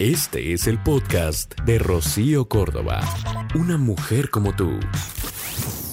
Este es el podcast de Rocío Córdoba. Una mujer como tú.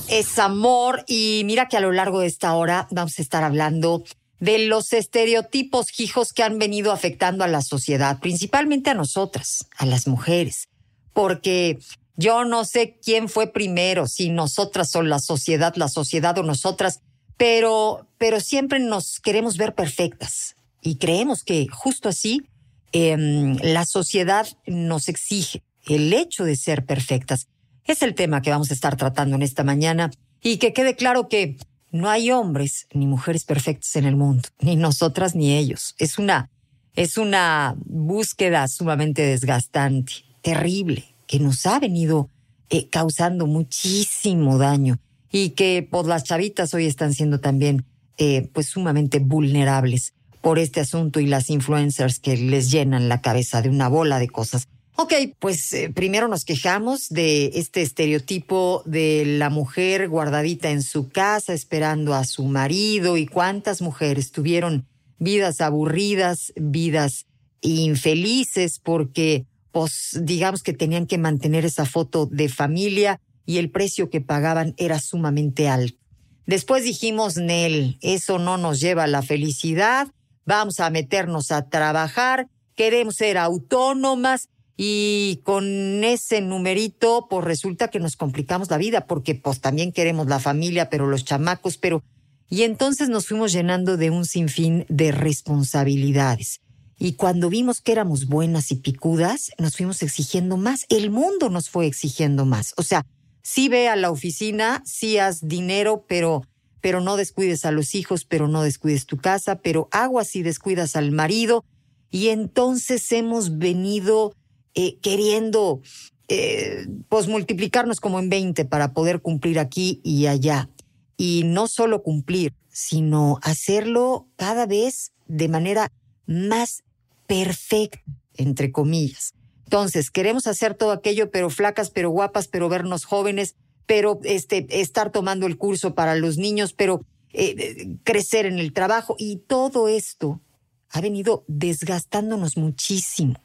Es amor y mira que a lo largo de esta hora vamos a estar hablando de los estereotipos hijos que han venido afectando a la sociedad, principalmente a nosotras, a las mujeres, porque yo no sé quién fue primero, si nosotras o la sociedad, la sociedad o nosotras, pero, pero siempre nos queremos ver perfectas y creemos que justo así em, la sociedad nos exige el hecho de ser perfectas. Es el tema que vamos a estar tratando en esta mañana y que quede claro que no hay hombres ni mujeres perfectas en el mundo, ni nosotras ni ellos. Es una, es una búsqueda sumamente desgastante, terrible, que nos ha venido eh, causando muchísimo daño y que pues las chavitas hoy están siendo también eh, pues sumamente vulnerables por este asunto y las influencers que les llenan la cabeza de una bola de cosas. Ok, pues eh, primero nos quejamos de este estereotipo de la mujer guardadita en su casa esperando a su marido y cuántas mujeres tuvieron vidas aburridas, vidas infelices porque pues digamos que tenían que mantener esa foto de familia y el precio que pagaban era sumamente alto. Después dijimos, Nel, eso no nos lleva a la felicidad, vamos a meternos a trabajar, queremos ser autónomas y con ese numerito, pues resulta que nos complicamos la vida porque pues también queremos la familia, pero los chamacos, pero... Y entonces nos fuimos llenando de un sinfín de responsabilidades. Y cuando vimos que éramos buenas y picudas, nos fuimos exigiendo más. El mundo nos fue exigiendo más. O sea, sí ve a la oficina, sí haz dinero, pero, pero no descuides a los hijos, pero no descuides tu casa, pero aguas si descuidas al marido. Y entonces hemos venido eh, queriendo eh, pues multiplicarnos como en 20 para poder cumplir aquí y allá. Y no solo cumplir, sino hacerlo cada vez de manera más perfecta, entre comillas. Entonces, queremos hacer todo aquello, pero flacas, pero guapas, pero vernos jóvenes, pero este, estar tomando el curso para los niños, pero eh, crecer en el trabajo. Y todo esto ha venido desgastándonos muchísimo.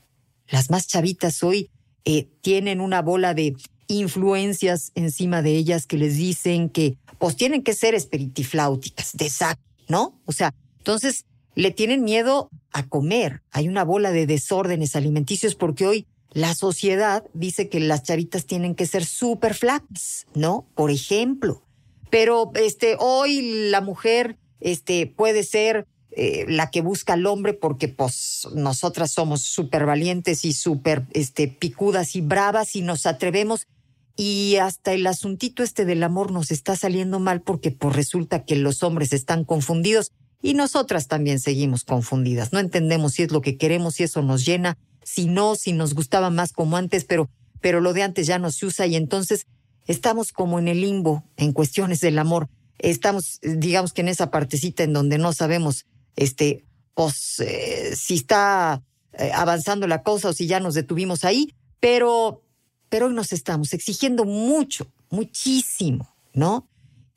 Las más chavitas hoy eh, tienen una bola de influencias encima de ellas que les dicen que pues tienen que ser espiritifláuticas, de sac, ¿no? O sea, entonces le tienen miedo a comer. Hay una bola de desórdenes alimenticios porque hoy la sociedad dice que las chavitas tienen que ser súper flacas, ¿no? Por ejemplo. Pero este, hoy la mujer este, puede ser eh, la que busca al hombre porque pues nosotras somos súper valientes y súper este, picudas y bravas y nos atrevemos y hasta el asuntito este del amor nos está saliendo mal porque pues resulta que los hombres están confundidos y nosotras también seguimos confundidas. No entendemos si es lo que queremos, si eso nos llena si no, si nos gustaba más como antes, pero, pero lo de antes ya no se usa y entonces estamos como en el limbo en cuestiones del amor. Estamos, digamos que en esa partecita en donde no sabemos, este, pues, eh, si está eh, avanzando la cosa o si ya nos detuvimos ahí, pero, pero hoy nos estamos exigiendo mucho, muchísimo, ¿no?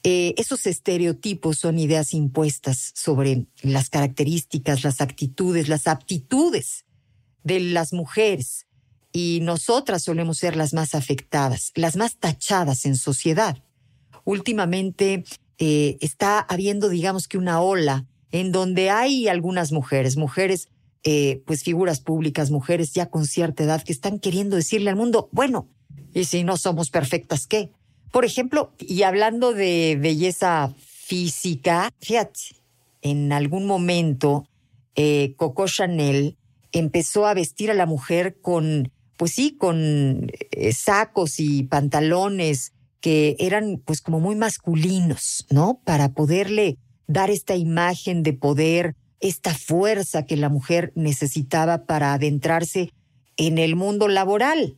Eh, esos estereotipos son ideas impuestas sobre las características, las actitudes, las aptitudes de las mujeres y nosotras solemos ser las más afectadas, las más tachadas en sociedad. Últimamente eh, está habiendo, digamos que una ola en donde hay algunas mujeres, mujeres, eh, pues figuras públicas, mujeres ya con cierta edad que están queriendo decirle al mundo, bueno, y si no somos perfectas, ¿qué? Por ejemplo, y hablando de belleza física, fíjate, en algún momento eh, Coco Chanel empezó a vestir a la mujer con, pues sí, con eh, sacos y pantalones que eran pues como muy masculinos, ¿no? Para poderle dar esta imagen de poder, esta fuerza que la mujer necesitaba para adentrarse en el mundo laboral.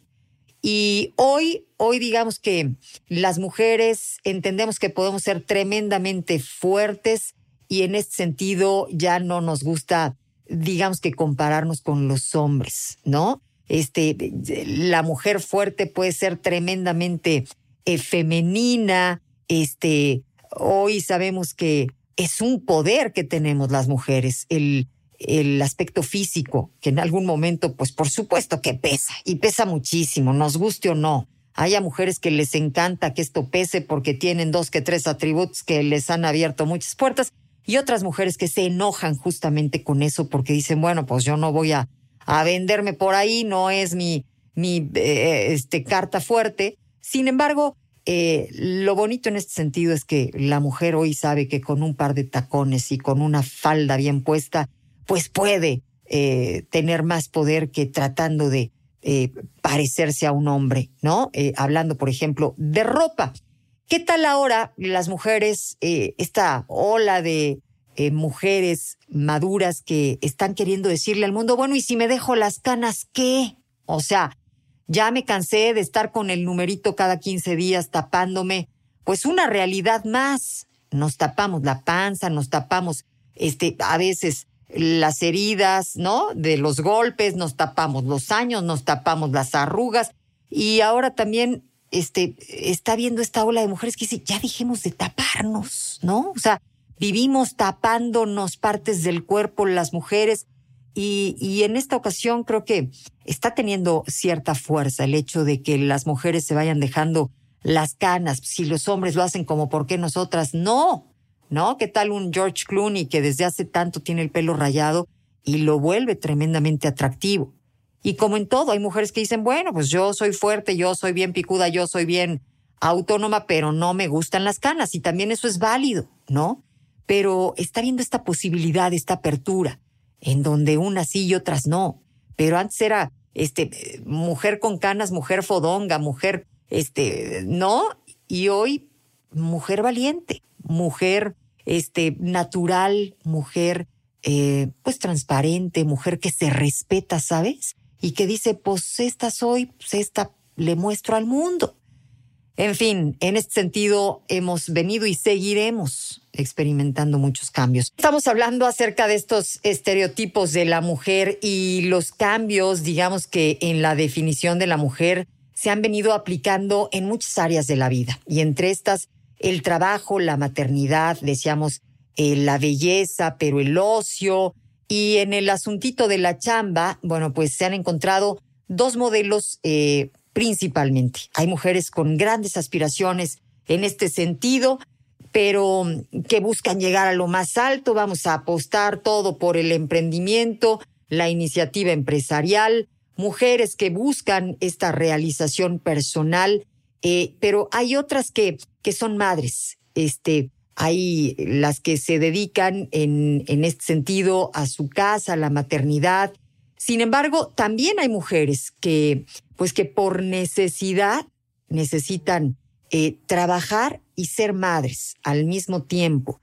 Y hoy, hoy digamos que las mujeres entendemos que podemos ser tremendamente fuertes y en este sentido ya no nos gusta digamos que compararnos con los hombres, ¿no? Este, la mujer fuerte puede ser tremendamente eh, femenina, este, hoy sabemos que es un poder que tenemos las mujeres, el, el aspecto físico, que en algún momento, pues por supuesto que pesa, y pesa muchísimo, nos guste o no. Hay mujeres que les encanta que esto pese porque tienen dos que tres atributos que les han abierto muchas puertas, y otras mujeres que se enojan justamente con eso porque dicen, bueno, pues yo no voy a, a venderme por ahí, no es mi, mi eh, este, carta fuerte. Sin embargo, eh, lo bonito en este sentido es que la mujer hoy sabe que con un par de tacones y con una falda bien puesta, pues puede eh, tener más poder que tratando de parecerse a un hombre, ¿no? hablando, por ejemplo, de ropa. ¿Qué tal ahora las mujeres, esta ola de mujeres maduras que están queriendo decirle al mundo, bueno, ¿y si me dejo las canas qué? O sea, ya me cansé de estar con el numerito cada 15 días tapándome. Pues una realidad más. Nos tapamos la panza, nos tapamos, este, a veces las heridas, ¿no? De los golpes, nos tapamos los años, nos tapamos las arrugas. Y ahora también, este, está viendo esta ola de mujeres que dice, ya dejemos de taparnos, ¿no? O sea, vivimos tapándonos partes del cuerpo las mujeres y, y, en esta ocasión creo que está teniendo cierta fuerza el hecho de que las mujeres se vayan dejando las canas. Si los hombres lo hacen como, ¿por qué nosotras? No, ¿no? ¿Qué tal un George Clooney que desde hace tanto tiene el pelo rayado y lo vuelve tremendamente atractivo? Y como en todo, hay mujeres que dicen, bueno, pues yo soy fuerte, yo soy bien picuda, yo soy bien autónoma, pero no me gustan las canas. Y también eso es válido, ¿no? Pero está viendo esta posibilidad, esta apertura en donde unas sí y otras no. Pero antes era este mujer con canas, mujer fodonga, mujer este no y hoy mujer valiente, mujer este natural, mujer eh, pues transparente, mujer que se respeta, ¿sabes? Y que dice, pues esta soy, pues esta le muestro al mundo. En fin, en este sentido hemos venido y seguiremos experimentando muchos cambios. Estamos hablando acerca de estos estereotipos de la mujer y los cambios, digamos que en la definición de la mujer se han venido aplicando en muchas áreas de la vida y entre estas el trabajo, la maternidad, decíamos eh, la belleza, pero el ocio y en el asuntito de la chamba, bueno, pues se han encontrado dos modelos eh, principalmente. Hay mujeres con grandes aspiraciones en este sentido, pero que buscan llegar a lo más alto. Vamos a apostar todo por el emprendimiento, la iniciativa empresarial, mujeres que buscan esta realización personal, eh, pero hay otras que, que son madres. Este, hay las que se dedican en, en este sentido a su casa, a la maternidad. Sin embargo, también hay mujeres que pues que por necesidad necesitan eh, trabajar y ser madres al mismo tiempo.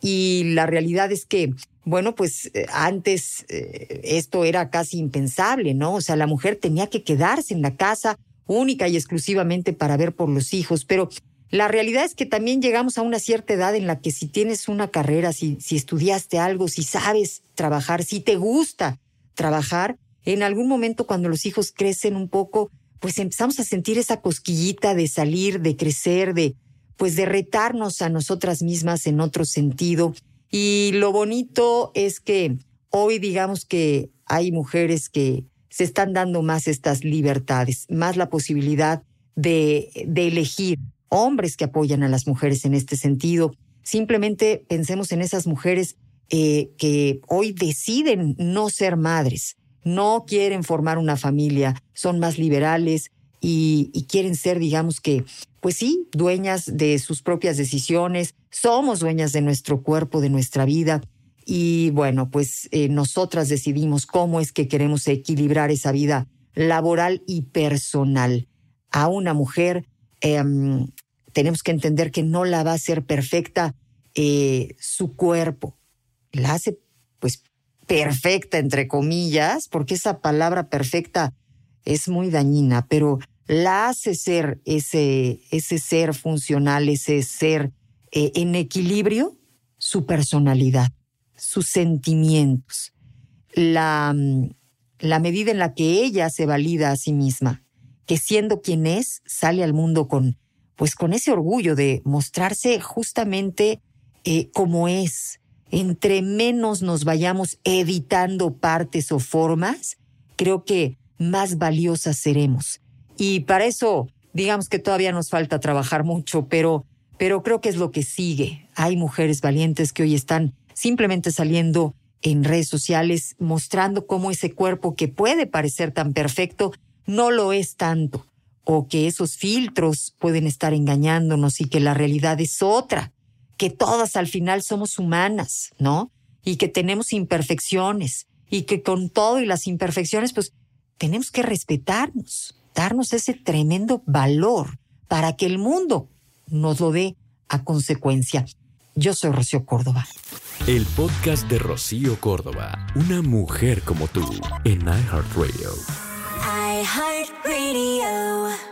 Y la realidad es que, bueno, pues eh, antes eh, esto era casi impensable, ¿no? O sea, la mujer tenía que quedarse en la casa única y exclusivamente para ver por los hijos, pero la realidad es que también llegamos a una cierta edad en la que si tienes una carrera, si, si estudiaste algo, si sabes trabajar, si te gusta trabajar, en algún momento cuando los hijos crecen un poco, pues empezamos a sentir esa cosquillita de salir, de crecer, de pues de retarnos a nosotras mismas en otro sentido. Y lo bonito es que hoy digamos que hay mujeres que se están dando más estas libertades, más la posibilidad de, de elegir hombres que apoyan a las mujeres en este sentido. Simplemente pensemos en esas mujeres eh, que hoy deciden no ser madres, no quieren formar una familia, son más liberales y, quieren ser, digamos que, pues sí, dueñas de sus propias decisiones, somos dueñas de nuestro cuerpo, de nuestra vida. Y bueno, pues eh, nosotras decidimos cómo es que queremos equilibrar esa vida laboral y personal. A una mujer em, tenemos que entender que no la va a hacer perfecta eh, su cuerpo, la hace pues perfecta, entre comillas, porque esa palabra perfecta es muy dañina, pero la hace ser ese, ese ser funcional, ese ser eh, en equilibrio, su personalidad, sus sentimientos, la, la medida en la que ella se valida a sí misma, que siendo quien es, sale al mundo con, pues con ese orgullo de mostrarse justamente eh, como es, entre menos nos vayamos editando partes o formas, creo que más valiosas seremos. Y para eso, digamos que todavía nos falta trabajar mucho, pero, pero creo que es lo que sigue. Hay mujeres valientes que hoy están simplemente saliendo en redes sociales mostrando cómo ese cuerpo que puede parecer tan perfecto no lo es tanto, o que esos filtros pueden estar engañándonos y que la realidad es otra que todas al final somos humanas, ¿no? Y que tenemos imperfecciones y que con todo y las imperfecciones, pues tenemos que respetarnos, darnos ese tremendo valor para que el mundo nos lo dé a consecuencia. Yo soy Rocío Córdoba. El podcast de Rocío Córdoba, una mujer como tú, en iHeartRadio. iHeartRadio.